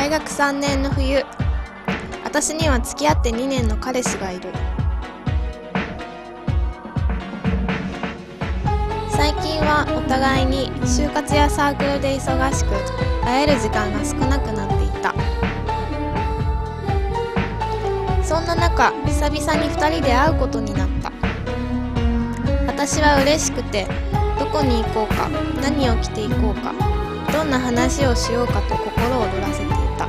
大学3年の冬。私には付き合って2年の彼氏がいる。最近はお互いに就活やサークルで忙しく会える時間が少なくなっていた。そんな中久々に2人で会うことになった。私は嬉しくてどこに行こうか何を着ていこうかどんな話をしようかと心躍らせてた。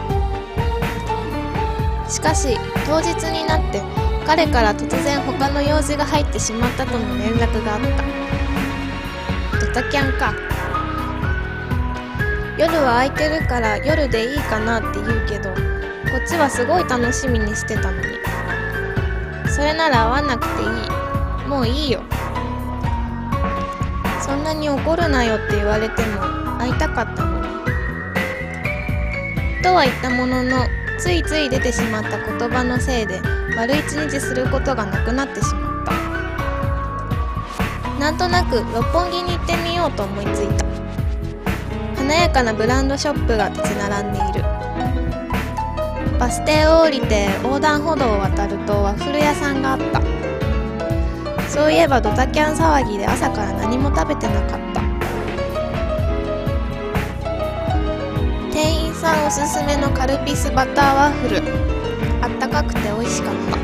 しかし当日になって彼から突然他の用事が入ってしまったとの連絡があった。ドタキャンか。夜は空いてるから夜でいいかなって言うけどこっちはすごい楽しみにしてたのに。それなら会わなくていい。もういいよ。そんなに怒るなよって言われても会いたかったの。とは言ったもののついつい出てしまった言葉のせいで丸一日することがなくなってしまった。なんとなく六本木に行ってみようと思いついた。華やかなブランドショップが立ち並んでいる。バス停を降りて横断歩道を渡るとワッフル屋さんがあった。そういえばドタキャン騒ぎで朝から何も食べてなかった。さんおすすめのカルピスバターワッフル。あったかくて美味しかった。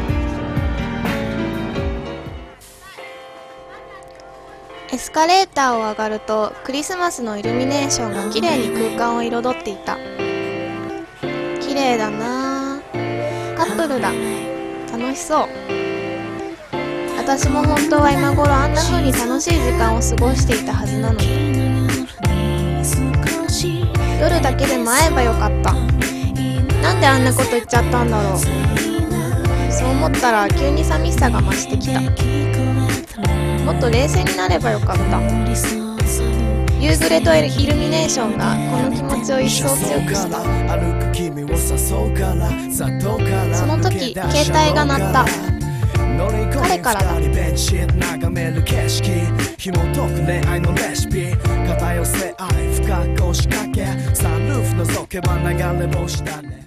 エスカレーターを上がるとクリスマスのイルミネーションが綺麗に空間を彩っていた。綺麗だなカップルだ。楽しそう。私も本当は今頃あんな風に楽しい時間を過ごしていたはずなのに。夜だけでも会えばよかった。なんであんなこと言っちゃったんだろう。そう思ったら急に寂しさが増してきた。もっと冷静になればよかった。夕暮れとイルミネーションがこの気持ちを一層強くした。その時携帯が鳴った。彼からだ。眺める景色紐解く恋愛のレシピ偏せ愛深く押しか